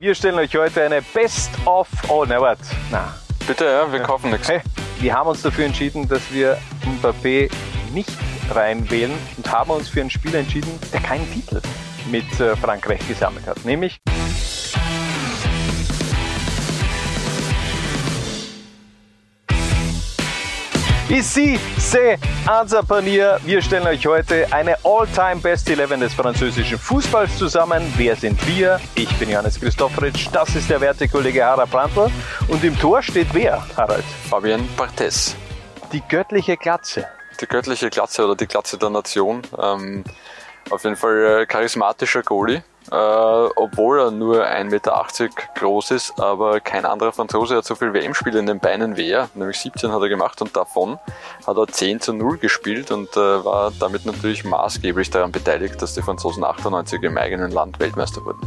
Wir stellen euch heute eine Best of. Oh, na, warte. Na. Bitte, ja, wir kaufen nichts. Hey, wir haben uns dafür entschieden, dass wir Mbappé nicht reinwählen und haben uns für einen Spieler entschieden, der keinen Titel mit äh, Frankreich gesammelt hat. Nämlich Ici, c'est Ansa Panier. Wir stellen euch heute eine All-Time Best 11 des französischen Fußballs zusammen. Wer sind wir? Ich bin Johannes Christofferitsch, das ist der werte Kollege Harald Brandl. Und im Tor steht wer, Harald? Fabien Barthez. Die göttliche Glatze. Die göttliche Glatze oder die Glatze der Nation. Ähm, auf jeden Fall äh, charismatischer Goalie äh, obwohl er nur 1,80 Meter groß ist, aber kein anderer Franzose hat so viel WM-Spiele in den Beinen wie er, nämlich 17 hat er gemacht und davon hat er 10 zu 0 gespielt und äh, war damit natürlich maßgeblich daran beteiligt, dass die Franzosen 98 im eigenen Land Weltmeister wurden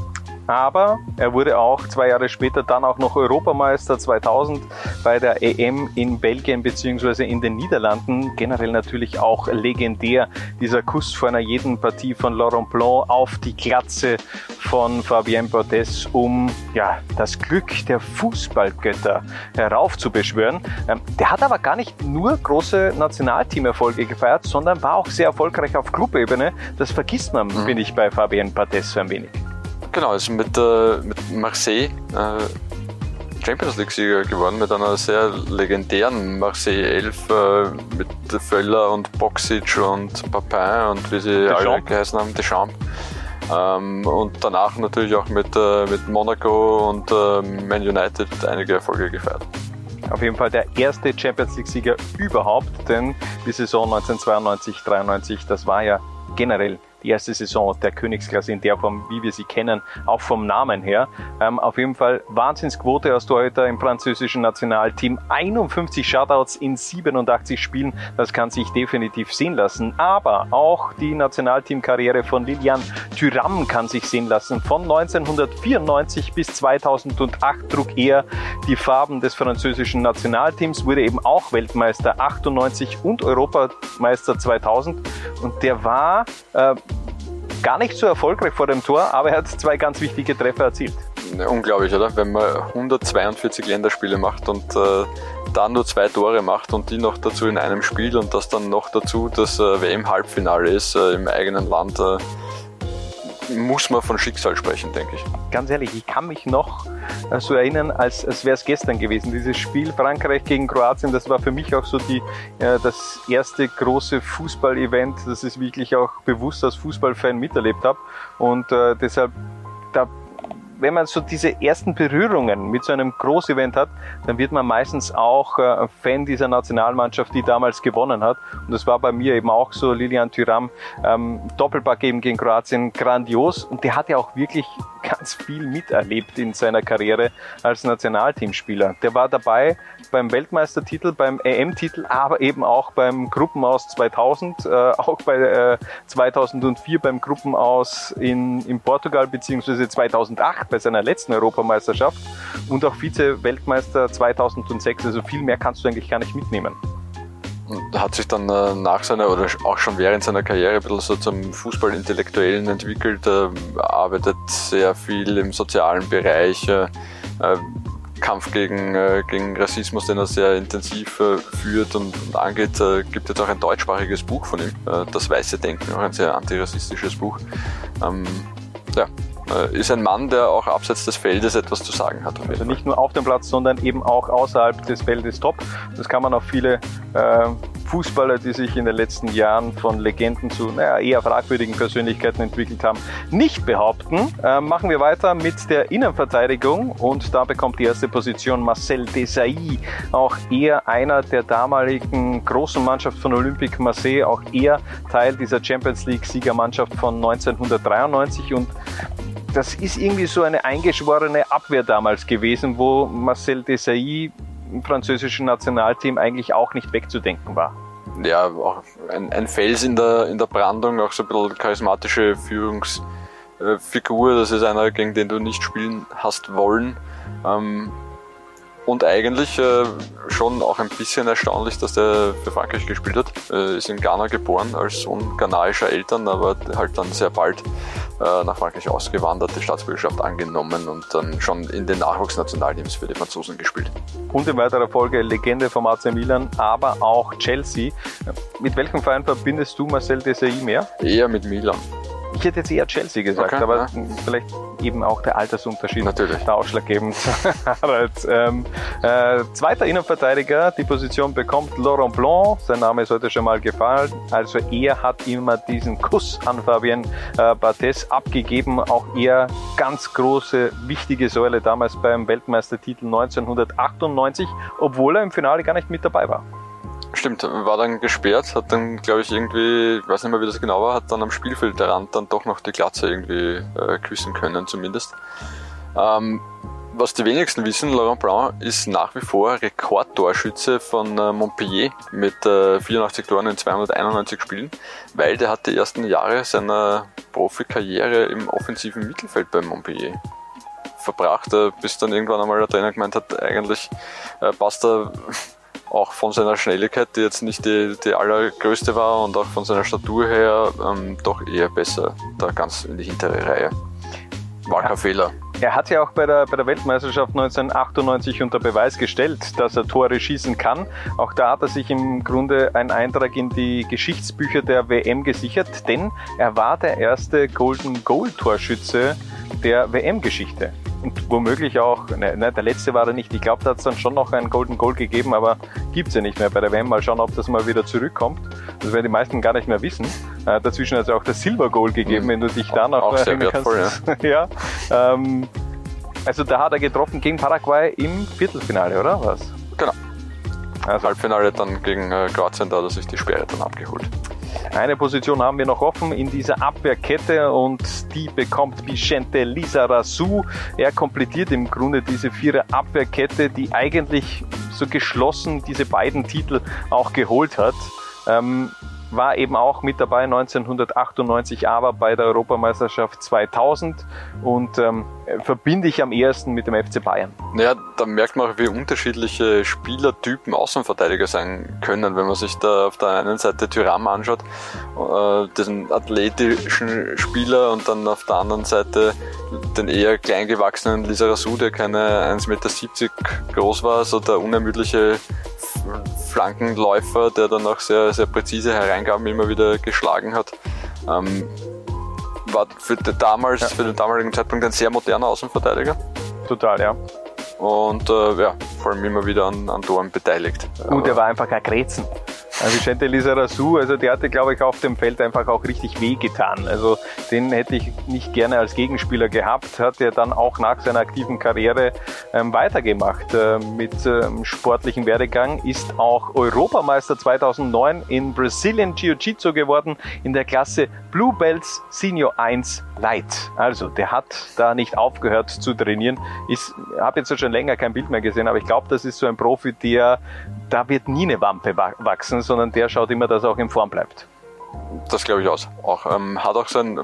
aber er wurde auch zwei Jahre später dann auch noch Europameister 2000 bei der EM in Belgien bzw. in den Niederlanden. Generell natürlich auch legendär dieser Kuss vor einer jeden Partie von Laurent Blanc auf die Glatze von Fabien Barthez, um ja, das Glück der Fußballgötter heraufzubeschwören. Ähm, der hat aber gar nicht nur große Nationalteamerfolge gefeiert, sondern war auch sehr erfolgreich auf Clubebene. Das vergisst man, mhm. finde ich, bei Fabien Barthez so ein wenig. Genau, ist mit, äh, mit Marseille äh, Champions League-Sieger geworden, mit einer sehr legendären Marseille 11 äh, mit Völler und Boxic und Papin und wie sie Deschamps. alle geheißen haben, Deschamps. Ähm, und danach natürlich auch mit, äh, mit Monaco und äh, Man United einige Erfolge gefeiert. Auf jeden Fall der erste Champions League-Sieger überhaupt, denn die Saison 1992-93, das war ja generell die erste Saison der Königsklasse in der Form, wie wir sie kennen, auch vom Namen her. Ähm, auf jeden Fall Wahnsinnsquote aus Torhüter im französischen Nationalteam. 51 Shutouts in 87 Spielen, das kann sich definitiv sehen lassen. Aber auch die Nationalteamkarriere von Lilian Thuram kann sich sehen lassen. Von 1994 bis 2008 trug er die Farben des französischen Nationalteams, wurde eben auch Weltmeister 98 und Europameister 2000. Und der war äh, gar nicht so erfolgreich vor dem Tor, aber er hat zwei ganz wichtige Treffer erzielt. Unglaublich, oder? Wenn man 142 Länderspiele macht und äh, dann nur zwei Tore macht und die noch dazu in einem Spiel und das dann noch dazu das äh, WM-Halbfinale ist äh, im eigenen Land, äh, muss man von Schicksal sprechen, denke ich. Ganz ehrlich, ich kann mich noch äh, so erinnern, als, als wäre es gestern gewesen. Dieses Spiel Frankreich gegen Kroatien, das war für mich auch so die, äh, das erste große Fußball-Event, das ich wirklich auch bewusst als Fußballfan miterlebt habe. Und äh, deshalb, da wenn man so diese ersten Berührungen mit so einem Großevent hat, dann wird man meistens auch äh, Fan dieser Nationalmannschaft, die damals gewonnen hat. Und das war bei mir eben auch so. Lilian Thuram, ähm, Doppelpack eben gegen Kroatien, grandios. Und der hat ja auch wirklich ganz viel miterlebt in seiner Karriere als Nationalteamspieler. Der war dabei beim Weltmeistertitel, beim EM-Titel, aber eben auch beim Gruppenaus 2000, äh, auch bei äh, 2004 beim Gruppenaus in, in Portugal beziehungsweise 2008 bei seiner letzten Europameisterschaft und auch Vize-Weltmeister 2006. Also viel mehr kannst du eigentlich gar nicht mitnehmen. Hat sich dann äh, nach seiner oder auch schon während seiner Karriere ein bisschen so zum Fußballintellektuellen entwickelt, äh, arbeitet sehr viel im sozialen Bereich, äh Kampf gegen, äh, gegen Rassismus, den er sehr intensiv äh, führt und, und angeht. Äh, gibt jetzt auch ein deutschsprachiges Buch von ihm, äh, Das Weiße Denken, auch ein sehr antirassistisches Buch. Ähm, ja, äh, ist ein Mann, der auch abseits des Feldes etwas zu sagen hat. Also nicht nur auf dem Platz, sondern eben auch außerhalb des Feldes top. Das kann man auf viele äh, Fußballer, die sich in den letzten Jahren von Legenden zu naja, eher fragwürdigen Persönlichkeiten entwickelt haben, nicht behaupten. Äh, machen wir weiter mit der Innenverteidigung und da bekommt die erste Position Marcel Desailly, auch er einer der damaligen großen Mannschaft von Olympique Marseille, auch er Teil dieser Champions League Siegermannschaft von 1993 und das ist irgendwie so eine eingeschworene Abwehr damals gewesen, wo Marcel Desailly im französischen Nationalteam eigentlich auch nicht wegzudenken war. Ja, auch ein, ein Fels in der, in der Brandung, auch so ein bisschen charismatische Führungsfigur. Das ist einer, gegen den du nicht spielen hast wollen. Ähm, und eigentlich äh, schon auch ein bisschen erstaunlich, dass der für Frankreich gespielt hat. Äh, ist in Ghana geboren, als Sohn ghanaischer Eltern, aber halt dann sehr bald äh, nach Frankreich ausgewandert, die Staatsbürgerschaft angenommen und dann schon in den Nachwuchsnationalteams für die Franzosen gespielt. Und in weiterer Folge Legende vom AC Milan, aber auch Chelsea. Mit welchem Verein verbindest du Marcel Desailly mehr? Eher mit Milan. Ich hätte jetzt eher Chelsea gesagt, okay, aber ja. vielleicht eben auch der Altersunterschied Natürlich. da ausschlaggebend. Harald, ähm, äh, zweiter Innenverteidiger, die Position bekommt Laurent Blanc, sein Name ist heute schon mal gefallen. Also er hat immer diesen Kuss an Fabien äh, Barthez abgegeben, auch er ganz große, wichtige Säule damals beim Weltmeistertitel 1998, obwohl er im Finale gar nicht mit dabei war. Stimmt, war dann gesperrt, hat dann, glaube ich, irgendwie, ich weiß nicht mehr, wie das genau war, hat dann am Spielfeldrand dann doch noch die Glatze irgendwie äh, küssen können, zumindest. Ähm, was die wenigsten wissen, Laurent Blanc ist nach wie vor Rekordtorschütze von äh, Montpellier mit äh, 84 Toren in 291 Spielen, weil der hat die ersten Jahre seiner Profikarriere im offensiven Mittelfeld bei Montpellier verbracht, äh, bis dann irgendwann einmal der Trainer gemeint hat, eigentlich äh, passt er auch von seiner Schnelligkeit, die jetzt nicht die, die allergrößte war und auch von seiner Statur her ähm, doch eher besser da ganz in die hintere Reihe. War kein. Fehler. Er hat ja auch bei der, bei der Weltmeisterschaft 1998 unter Beweis gestellt, dass er Tore schießen kann. Auch da hat er sich im Grunde einen Eintrag in die Geschichtsbücher der WM gesichert, denn er war der erste Golden Goal Torschütze der WM-Geschichte und womöglich auch, ne, ne, der letzte war er nicht. Ich glaube, da hat es dann schon noch einen Golden Goal gegeben, aber gibt es ja nicht mehr bei der WM. Mal schauen, ob das mal wieder zurückkommt. Das werden die meisten gar nicht mehr wissen. Äh, dazwischen hat es auch das Silver Goal gegeben, mhm. wenn du dich da noch auch erinnern kannst. Ja. ja ähm, also da hat er getroffen gegen Paraguay im Viertelfinale, oder was? Genau. Also Halbfinale dann gegen äh, Kroatien, da hat er sich die Sperre dann abgeholt. Eine Position haben wir noch offen in dieser Abwehrkette und die bekommt Vicente Lizarazu. Er komplettiert im Grunde diese vierer Abwehrkette, die eigentlich so geschlossen diese beiden Titel auch geholt hat. Ähm, war eben auch mit dabei 1998, aber bei der Europameisterschaft 2000 und ähm, verbinde ich am ehesten mit dem FC Bayern. Naja, da merkt man auch, wie unterschiedliche Spielertypen Außenverteidiger sein können, wenn man sich da auf der einen Seite Tyram anschaut, äh, diesen athletischen Spieler und dann auf der anderen Seite den eher kleingewachsenen Lisa Rassou, der keine 1,70 Meter groß war, so der unermüdliche Flankenläufer, der dann auch sehr, sehr präzise Hereingaben immer wieder geschlagen hat. Ähm, war für, damals, ja. für den damaligen Zeitpunkt ein sehr moderner Außenverteidiger. Total, ja. Und äh, ja, vor allem immer wieder an, an Toren beteiligt. Und er war einfach ein Grätzen. Vicente Lizarazu, also der hatte, glaube ich, auf dem Feld einfach auch richtig wehgetan. Also den hätte ich nicht gerne als Gegenspieler gehabt, hat er dann auch nach seiner aktiven Karriere ähm, weitergemacht äh, mit ähm, sportlichen Werdegang, ist auch Europameister 2009 in Brazilian Jiu-Jitsu geworden in der Klasse Blue Belts Senior 1 Light. Also der hat da nicht aufgehört zu trainieren. Ich habe jetzt schon länger kein Bild mehr gesehen, aber ich glaube, das ist so ein Profi, der da wird nie eine Wampe wachsen, sondern der schaut immer, dass er auch in Form bleibt. Das glaube ich aus. Auch, ähm, hat auch sein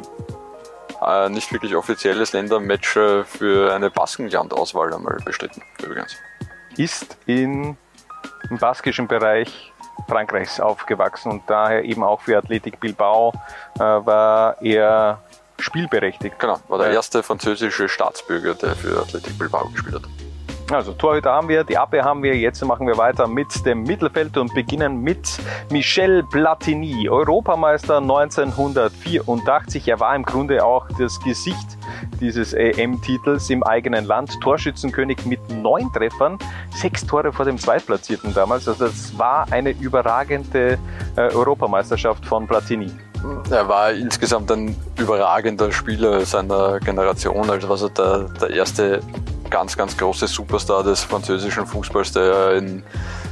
äh, nicht wirklich offizielles Ländermatch äh, für eine Baskenland-Auswahl einmal bestritten, übrigens. Ist in, im baskischen Bereich Frankreichs aufgewachsen und daher eben auch für Athletik Bilbao äh, war er spielberechtigt. Genau, war der erste französische Staatsbürger, der für Athletik Bilbao gespielt hat. Also Torhüter haben wir, die Abwehr haben wir. Jetzt machen wir weiter mit dem Mittelfeld und beginnen mit Michel Platini, Europameister 1984. Er war im Grunde auch das Gesicht dieses EM-Titels im eigenen Land. Torschützenkönig mit neun Treffern, sechs Tore vor dem Zweitplatzierten damals. Also das war eine überragende äh, Europameisterschaft von Platini. Er war insgesamt ein überragender Spieler seiner Generation, also war er der, der erste ganz, ganz große Superstar des französischen Fußballs, der in,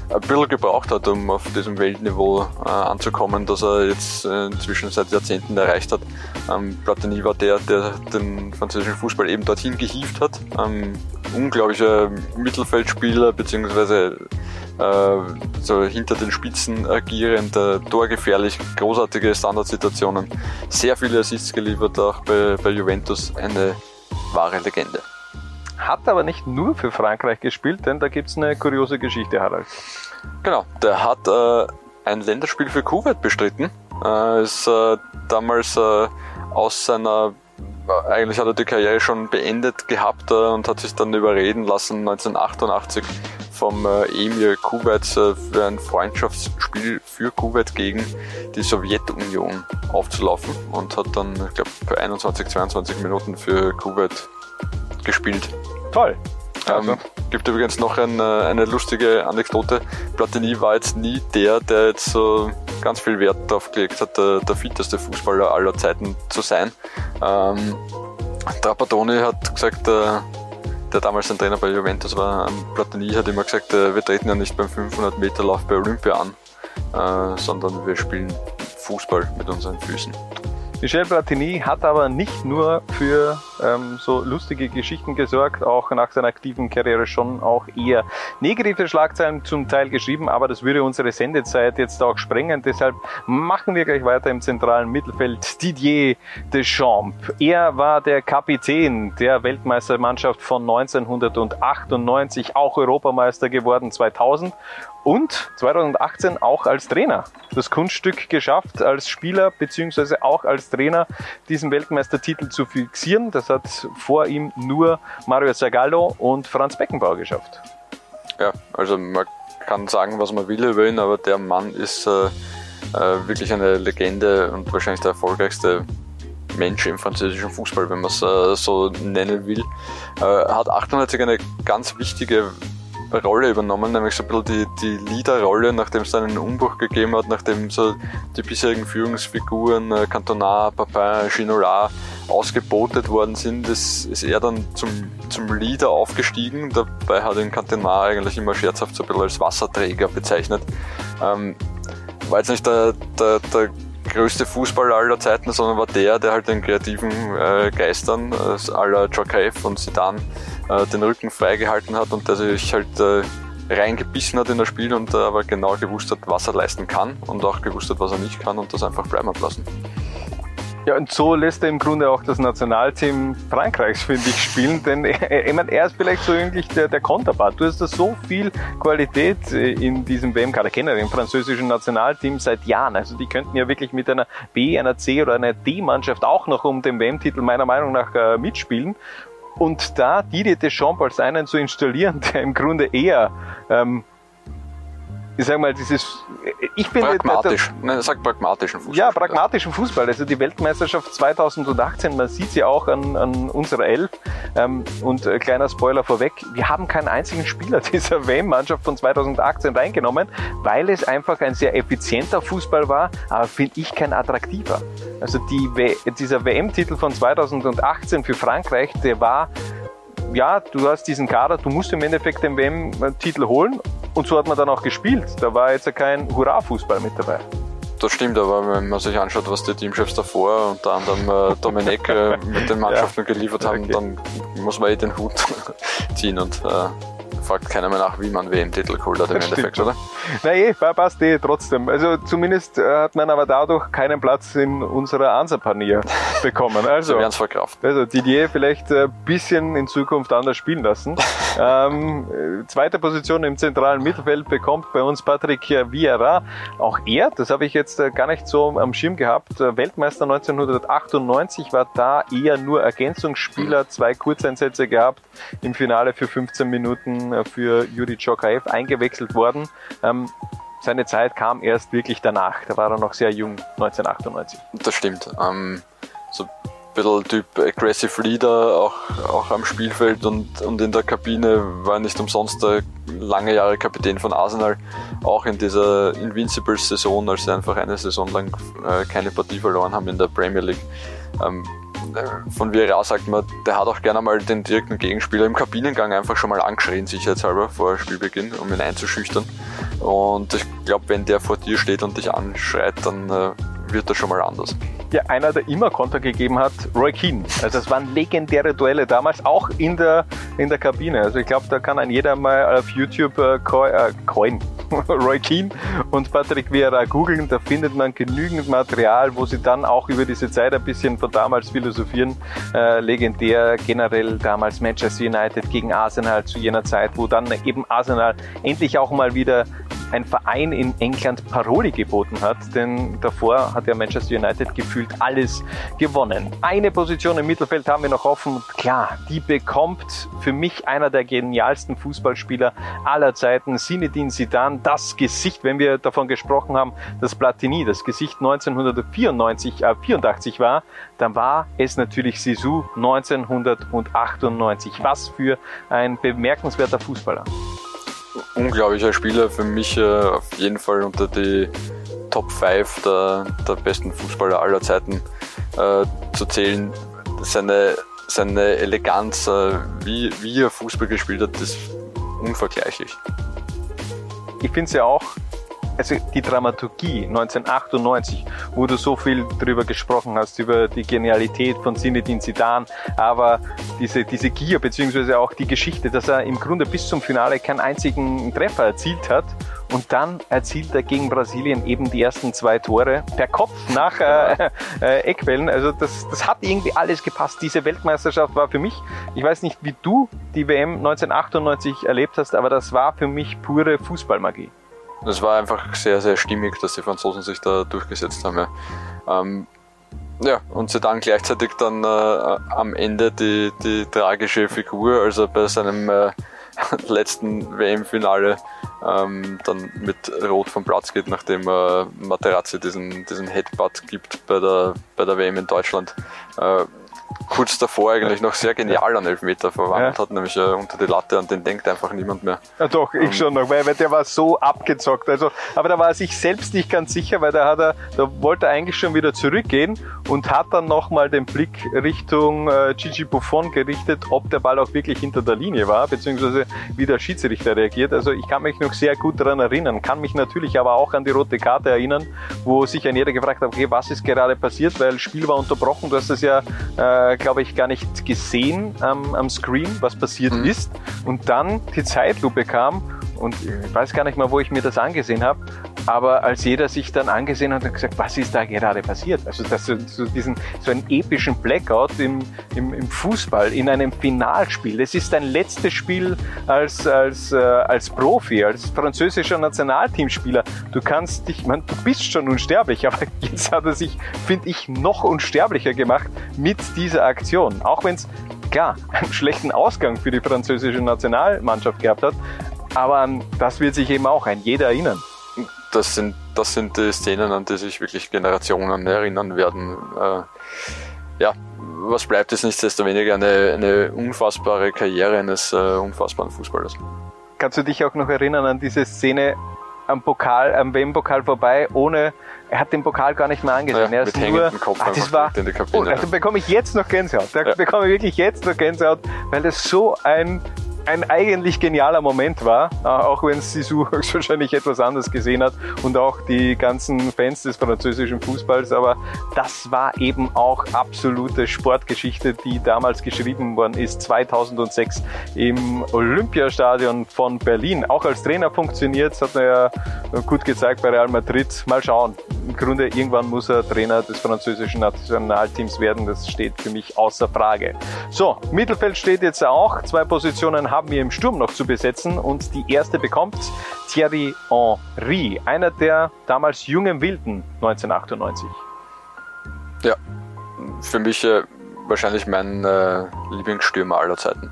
ein bisschen gebraucht hat, um auf diesem Weltniveau äh, anzukommen, das er jetzt äh, inzwischen seit Jahrzehnten erreicht hat. Ähm, Platini war der, der den französischen Fußball eben dorthin gehievt hat. Ähm, unglaublicher Mittelfeldspieler, beziehungsweise äh, so hinter den Spitzen agierend, äh, torgefährlich, großartige Standardsituationen, sehr viele Assists geliefert, auch bei, bei Juventus, eine wahre Legende. Hat aber nicht nur für Frankreich gespielt, denn da gibt es eine kuriose Geschichte, Harald. Genau, der hat äh, ein Länderspiel für Kuwait bestritten. Äh, ist äh, damals äh, aus seiner eigentlich hat er die Karriere schon beendet gehabt äh, und hat sich dann überreden lassen, 1988 vom äh, Emir Kuwait äh, für ein Freundschaftsspiel für Kuwait gegen die Sowjetunion aufzulaufen und hat dann, ich glaube, für 21, 22 Minuten für Kuwait gespielt. Toll. Also. Ähm, gibt übrigens noch ein, eine lustige Anekdote. Platini war jetzt nie der, der jetzt so ganz viel Wert darauf gelegt hat, der, der fitteste Fußballer aller Zeiten zu sein. Ähm, Trapattoni hat gesagt, äh, der damals ein Trainer bei Juventus war, ähm, Platini hat immer gesagt, äh, wir treten ja nicht beim 500 Meter Lauf bei Olympia an, äh, sondern wir spielen Fußball mit unseren Füßen. Michel Platini hat aber nicht nur für ähm, so lustige Geschichten gesorgt, auch nach seiner aktiven Karriere schon auch eher negative Schlagzeilen zum Teil geschrieben, aber das würde unsere Sendezeit jetzt auch sprengen. Deshalb machen wir gleich weiter im zentralen Mittelfeld. Didier Deschamps. Er war der Kapitän der Weltmeistermannschaft von 1998, auch Europameister geworden 2000 und 2018 auch als Trainer das Kunststück geschafft, als Spieler beziehungsweise auch als Trainer diesen Weltmeistertitel zu fixieren. Das hat vor ihm nur Mario Zagallo und Franz Beckenbauer geschafft. Ja, also man kann sagen, was man will über ihn, aber der Mann ist äh, äh, wirklich eine Legende und wahrscheinlich der erfolgreichste Mensch im französischen Fußball, wenn man es äh, so nennen will. Äh, hat 98 eine ganz wichtige Rolle übernommen, nämlich so ein bisschen die, die Leaderrolle, nachdem es einen Umbruch gegeben hat, nachdem so die bisherigen Führungsfiguren äh, Cantona, Papin, Ginola ausgebotet worden sind, ist, ist er dann zum, zum Leader aufgestiegen. Dabei hat ihn Cantona eigentlich immer scherzhaft so ein bisschen als Wasserträger bezeichnet. Ähm, war jetzt nicht der, der, der größte Fußballer aller Zeiten, sondern war der, der halt den kreativen äh, Geistern äh, aller Jokaev und Zidane äh, den Rücken freigehalten hat und der sich halt äh, reingebissen hat in das Spiel und äh, aber genau gewusst hat, was er leisten kann und auch gewusst hat, was er nicht kann und das einfach bleiben hat lassen. Ja, und so lässt er im Grunde auch das Nationalteam Frankreichs, finde ich, spielen, denn er, ich meine, er ist vielleicht so irgendwie der, der Konterpart. Du hast da so viel Qualität äh, in diesem WM-Kader, kenne im französischen Nationalteam seit Jahren. Also die könnten ja wirklich mit einer B, einer C oder einer D-Mannschaft auch noch um den WM-Titel meiner Meinung nach äh, mitspielen. Und da Didier Deschamps als einen zu installieren, der im Grunde eher ähm, ich sag mal, dieses, ich bin pragmatisch, nein, sag pragmatischen Fußball. Ja, pragmatischen Fußball. Also die Weltmeisterschaft 2018, man sieht sie auch an, an unserer Elf. Ähm, und äh, kleiner Spoiler vorweg, wir haben keinen einzigen Spieler dieser WM-Mannschaft von 2018 reingenommen, weil es einfach ein sehr effizienter Fußball war, aber finde ich kein attraktiver. Also die, dieser WM-Titel von 2018 für Frankreich, der war ja, du hast diesen Kader, du musst im Endeffekt den WM-Titel holen und so hat man dann auch gespielt. Da war jetzt kein Hurra-Fußball mit dabei. Das stimmt, aber wenn man sich anschaut, was die Teamchefs davor, unter anderem äh, Domenech, äh, mit den Mannschaften ja. geliefert haben, okay. dann muss man eh den Hut ziehen und äh, fragt keiner mehr nach, wie man WM-Titel geholt hat im das Endeffekt, oder? Nein, eh, passt eh trotzdem. Also zumindest äh, hat man aber dadurch keinen Platz in unserer Ansapanier bekommen. Also, es verkraften. Also Didier vielleicht ein bisschen in Zukunft anders spielen lassen. ähm, äh, zweite Position im zentralen Mittelfeld bekommt bei uns Patrick Vieira. Auch er, das habe ich jetzt äh, gar nicht so am Schirm gehabt, Weltmeister 1998 war da eher nur Ergänzungsspieler, zwei Kurzeinsätze gehabt im Finale für 15 Minuten äh, für Juri Djokaev eingewechselt worden. Ähm, seine Zeit kam erst wirklich danach. Da war er noch sehr jung, 1998. Das stimmt. Ähm, so ein bisschen Typ Aggressive Leader, auch, auch am Spielfeld und, und in der Kabine war nicht umsonst der lange Jahre Kapitän von Arsenal. Auch in dieser Invincibles-Saison, als sie einfach eine Saison lang äh, keine Partie verloren haben in der Premier League. Ähm, von Vieira sagt man, der hat auch gerne mal den direkten Gegenspieler im Kabinengang einfach schon mal angeschrien, sicherheitshalber, vor Spielbeginn, um ihn einzuschüchtern. Und ich glaube, wenn der vor dir steht und dich anschreit, dann äh, wird das schon mal anders. Ja, einer, der immer Konter gegeben hat, Roy Keane. Also es waren legendäre Duelle damals, auch in der, in der Kabine. Also ich glaube, da kann ein jeder mal auf YouTube äh, äh Coin, Roy Keane und Patrick Vieira googeln. Da findet man genügend Material, wo sie dann auch über diese Zeit ein bisschen von damals philosophieren. Äh, legendär generell damals Manchester United gegen Arsenal zu jener Zeit, wo dann eben Arsenal endlich auch mal wieder ein Verein in England Paroli geboten hat, denn davor hat ja Manchester United gefühlt alles gewonnen. Eine Position im Mittelfeld haben wir noch offen. Klar, die bekommt für mich einer der genialsten Fußballspieler aller Zeiten, Zinedine Zidane, das Gesicht, wenn wir davon gesprochen haben, dass Platini das Gesicht 1994, äh, 84 war, dann war es natürlich Sisu 1998. Was für ein bemerkenswerter Fußballer unglaublicher Spieler, für mich äh, auf jeden Fall unter die Top 5 der, der besten Fußballer aller Zeiten äh, zu zählen. Seine, seine Eleganz, äh, wie, wie er Fußball gespielt hat, ist unvergleichlich. Ich finde es ja auch also die Dramaturgie 1998, wo du so viel drüber gesprochen hast, über die Genialität von Zinedine Zidane, aber diese, diese Gier, beziehungsweise auch die Geschichte, dass er im Grunde bis zum Finale keinen einzigen Treffer erzielt hat und dann erzielt er gegen Brasilien eben die ersten zwei Tore per Kopf nach äh, äh, Eckwellen. Also das, das hat irgendwie alles gepasst. Diese Weltmeisterschaft war für mich, ich weiß nicht, wie du die WM 1998 erlebt hast, aber das war für mich pure Fußballmagie. Es war einfach sehr, sehr stimmig, dass die Franzosen sich da durchgesetzt haben. Ja, ähm, ja und sie dann gleichzeitig dann äh, am Ende die, die tragische Figur, also bei seinem äh, letzten WM-Finale ähm, dann mit Rot vom Platz geht, nachdem äh, Materazzi diesen, diesen Headbutt gibt bei der, bei der WM in Deutschland. Äh, kurz davor eigentlich noch sehr genial an Elfmeter verwandelt ja. hat, nämlich äh, unter die Latte, an den denkt einfach niemand mehr. Ja doch, ich um, schon noch, weil, weil der war so abgezockt. Also, aber da war er sich selbst nicht ganz sicher, weil da hat er, da wollte er eigentlich schon wieder zurückgehen und hat dann nochmal den Blick Richtung äh, Gigi Buffon gerichtet, ob der Ball auch wirklich hinter der Linie war, beziehungsweise wie der Schiedsrichter reagiert. Also ich kann mich noch sehr gut daran erinnern, kann mich natürlich aber auch an die rote Karte erinnern, wo sich ein jeder gefragt hat, okay, was ist gerade passiert, weil das Spiel war unterbrochen, du hast das ja äh, glaube ich, gar nicht gesehen ähm, am Screen, was passiert mhm. ist. Und dann die Zeitlupe kam und ich weiß gar nicht mal, wo ich mir das angesehen habe. Aber als jeder sich dann angesehen hat und gesagt, was ist da gerade passiert? Also das, so, diesen, so einen epischen Blackout im, im, im Fußball, in einem Finalspiel. Das ist dein letztes Spiel als, als, äh, als Profi, als französischer Nationalteamspieler. Du kannst dich, man, du bist schon unsterblich, aber jetzt hat er sich, finde ich, noch unsterblicher gemacht mit dieser Aktion. Auch wenn es klar einen schlechten Ausgang für die französische Nationalmannschaft gehabt hat, aber an das wird sich eben auch ein jeder erinnern. Das sind, das sind die Szenen, an die sich wirklich Generationen erinnern werden. Äh, ja, was bleibt ist nichtsdestoweniger eine, eine unfassbare Karriere eines äh, unfassbaren Fußballers. Kannst du dich auch noch erinnern an diese Szene am Pokal, am WM-Pokal vorbei, ohne, er hat den Pokal gar nicht mehr angesehen. Ja, er ist nur, Kopf ach, das war, in die Kabine. Oh, also bekomme ich jetzt noch Gänsehaut. Da ja. bekomme ich wirklich jetzt noch Gänsehaut, weil das so ein ein eigentlich genialer Moment war, äh, auch wenn Sisu wahrscheinlich etwas anders gesehen hat und auch die ganzen Fans des französischen Fußballs, aber das war eben auch absolute Sportgeschichte, die damals geschrieben worden ist, 2006 im Olympiastadion von Berlin. Auch als Trainer funktioniert, das hat er ja gut gezeigt bei Real Madrid. Mal schauen. Im Grunde irgendwann muss er Trainer des französischen Nationalteams werden, das steht für mich außer Frage. So, Mittelfeld steht jetzt auch, zwei Positionen haben wir im Sturm noch zu besetzen und die erste bekommt Thierry Henry, einer der damals jungen Wilden 1998. Ja, für mich äh, wahrscheinlich mein äh, Lieblingsstürmer aller Zeiten.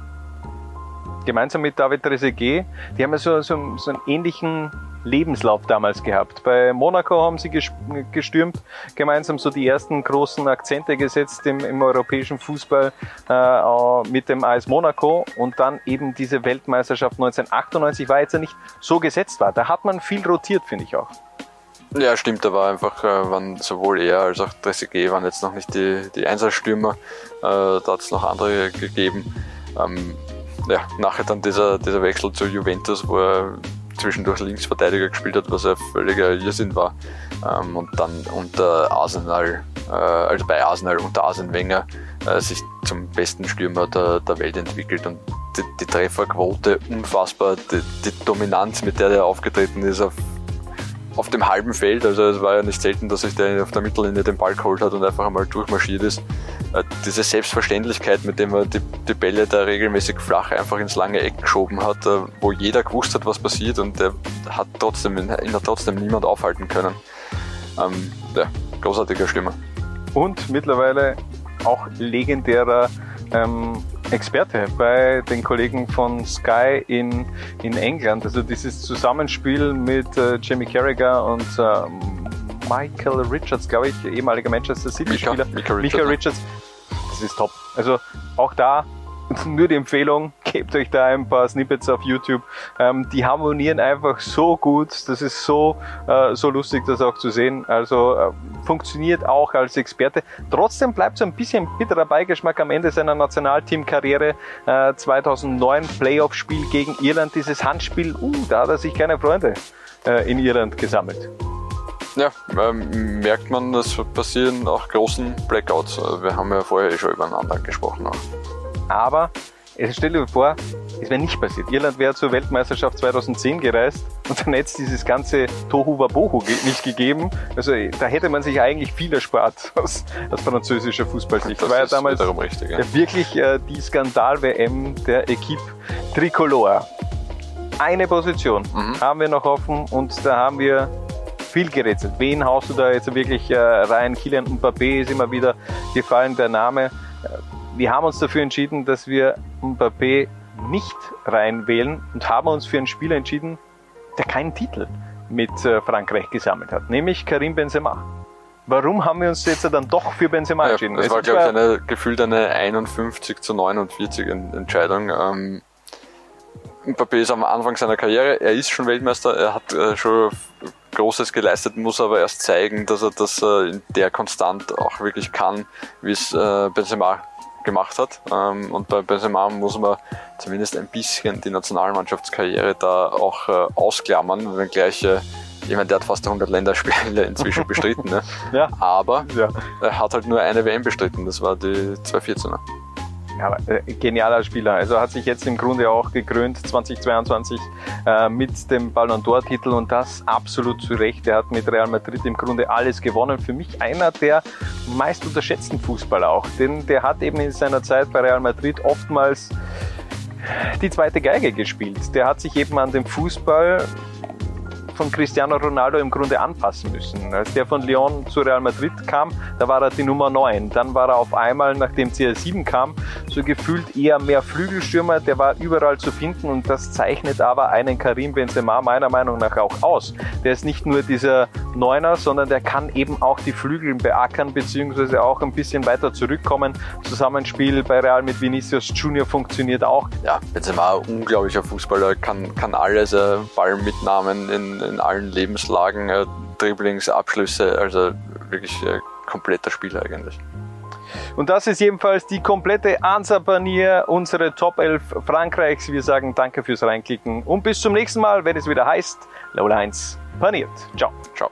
Gemeinsam mit David Trezeguet, die haben ja so, so, so einen ähnlichen Lebenslauf damals gehabt. Bei Monaco haben sie gestürmt, gemeinsam so die ersten großen Akzente gesetzt im, im europäischen Fußball äh, mit dem AS Monaco und dann eben diese Weltmeisterschaft 1998 war jetzt ja nicht so gesetzt war. Da hat man viel rotiert, finde ich auch. Ja, stimmt, da war einfach, äh, waren sowohl er als auch Trezeguet waren jetzt noch nicht die, die Einsatzstürmer, äh, da hat es noch andere gegeben. Ähm, ja, nachher dann dieser, dieser Wechsel zu Juventus, wo er zwischendurch Linksverteidiger gespielt hat, was ja völliger Irrsinn war. Ähm, und dann unter Arsenal, äh, also bei Arsenal unter Arsene Wenger, äh, sich zum besten Stürmer der, der Welt entwickelt und die, die Trefferquote unfassbar, die, die, Dominanz, mit der er aufgetreten ist auf, auf dem halben Feld. Also es war ja nicht selten, dass sich der auf der Mittellinie den Ball geholt hat und einfach einmal durchmarschiert ist. äh, diese Selbstverständlichkeit, mit der man die, die Bälle da regelmäßig flach einfach ins lange Eck geschoben hat, äh, wo jeder gewusst hat, was passiert und der hat trotzdem, ihn hat trotzdem niemand aufhalten können. Ähm, ja, großartiger Stürmer. Und mittlerweile auch legendärer ähm, Experte bei den Kollegen von Sky in, in England. Also dieses Zusammenspiel mit äh, Jamie Carragher und äh, Michael Richards, glaube ich, ehemaliger Manchester City-Spieler. Mika, Richards, Richards. Das ist top. Also auch da nur die Empfehlung, gebt euch da ein paar Snippets auf YouTube. Ähm, die harmonieren einfach so gut. Das ist so, äh, so lustig, das auch zu sehen. Also äh, funktioniert auch als Experte. Trotzdem bleibt so ein bisschen bitterer Beigeschmack am Ende seiner Nationalteamkarriere. Äh, 2009 Playoff-Spiel gegen Irland, dieses Handspiel. Uh, da hat er sich keine Freunde äh, in Irland gesammelt. Ja, ähm, merkt man, das passieren auch großen Blackouts. Wir haben ja vorher eh schon übereinander gesprochen. Auch. Aber stell dir vor, es wäre nicht passiert. Irland wäre zur Weltmeisterschaft 2010 gereist und dann hätte es dieses ganze Tohu Wabohu nicht gegeben. Also da hätte man sich eigentlich viel erspart aus, aus französischer Fußballsicht. Das war ja damals richtig, ja. wirklich äh, die Skandal-WM der Equipe Tricolore. Eine Position mhm. haben wir noch offen und da haben wir viel gerätselt. Wen haust du da jetzt wirklich äh, rein? Kylian Mbappé ist immer wieder gefallen, der Name wir haben uns dafür entschieden, dass wir Mbappé nicht reinwählen und haben uns für einen Spieler entschieden, der keinen Titel mit äh, Frankreich gesammelt hat, nämlich Karim Benzema. Warum haben wir uns jetzt dann doch für Benzema entschieden? Ja, das war, glaube ich, eine, gefühlt eine 51 zu 49 Entscheidung. Ähm, Mbappé ist am Anfang seiner Karriere, er ist schon Weltmeister, er hat äh, schon Großes geleistet, muss aber erst zeigen, dass er das äh, in der Konstant auch wirklich kann, wie es äh, Benzema gemacht hat. Ähm, und bei Benzema muss man zumindest ein bisschen die Nationalmannschaftskarriere da auch äh, ausklammern, wenngleich äh, ich meine, der hat fast 100 Länderspiele inzwischen bestritten, ne? ja. aber ja. er hat halt nur eine WM bestritten, das war die 2014er. Ja, äh, genialer Spieler. Also hat sich jetzt im Grunde auch gekrönt 2022 äh, mit dem Ballon d'Or Titel und das absolut zu Recht. Er hat mit Real Madrid im Grunde alles gewonnen. Für mich einer der meist unterschätzten Fußballer auch, denn der hat eben in seiner Zeit bei Real Madrid oftmals die zweite Geige gespielt. Der hat sich eben an den Fußball von Cristiano Ronaldo im Grunde anpassen müssen. Als der von Lyon zu Real Madrid kam, da war er die Nummer 9. Dann war er auf einmal, nachdem CR7 kam, so gefühlt eher mehr Flügelstürmer. Der war überall zu finden und das zeichnet aber einen Karim Benzema meiner Meinung nach auch aus. Der ist nicht nur dieser Neuner, sondern der kann eben auch die Flügel beackern, beziehungsweise auch ein bisschen weiter zurückkommen. Zusammenspiel bei Real mit Vinicius Junior funktioniert auch. Ja, Benzema, unglaublicher Fußballer, kann, kann alles, äh, Ballmitnahmen in, in allen Lebenslagen, äh, Dribblings, Abschlüsse, also wirklich äh, kompletter Spieler eigentlich. Und das ist jedenfalls die komplette Ansapanier, unsere Top 11 Frankreichs. Wir sagen danke fürs Reinklicken und bis zum nächsten Mal, wenn es wieder heißt, Low Lines paniert. Ciao. Ciao.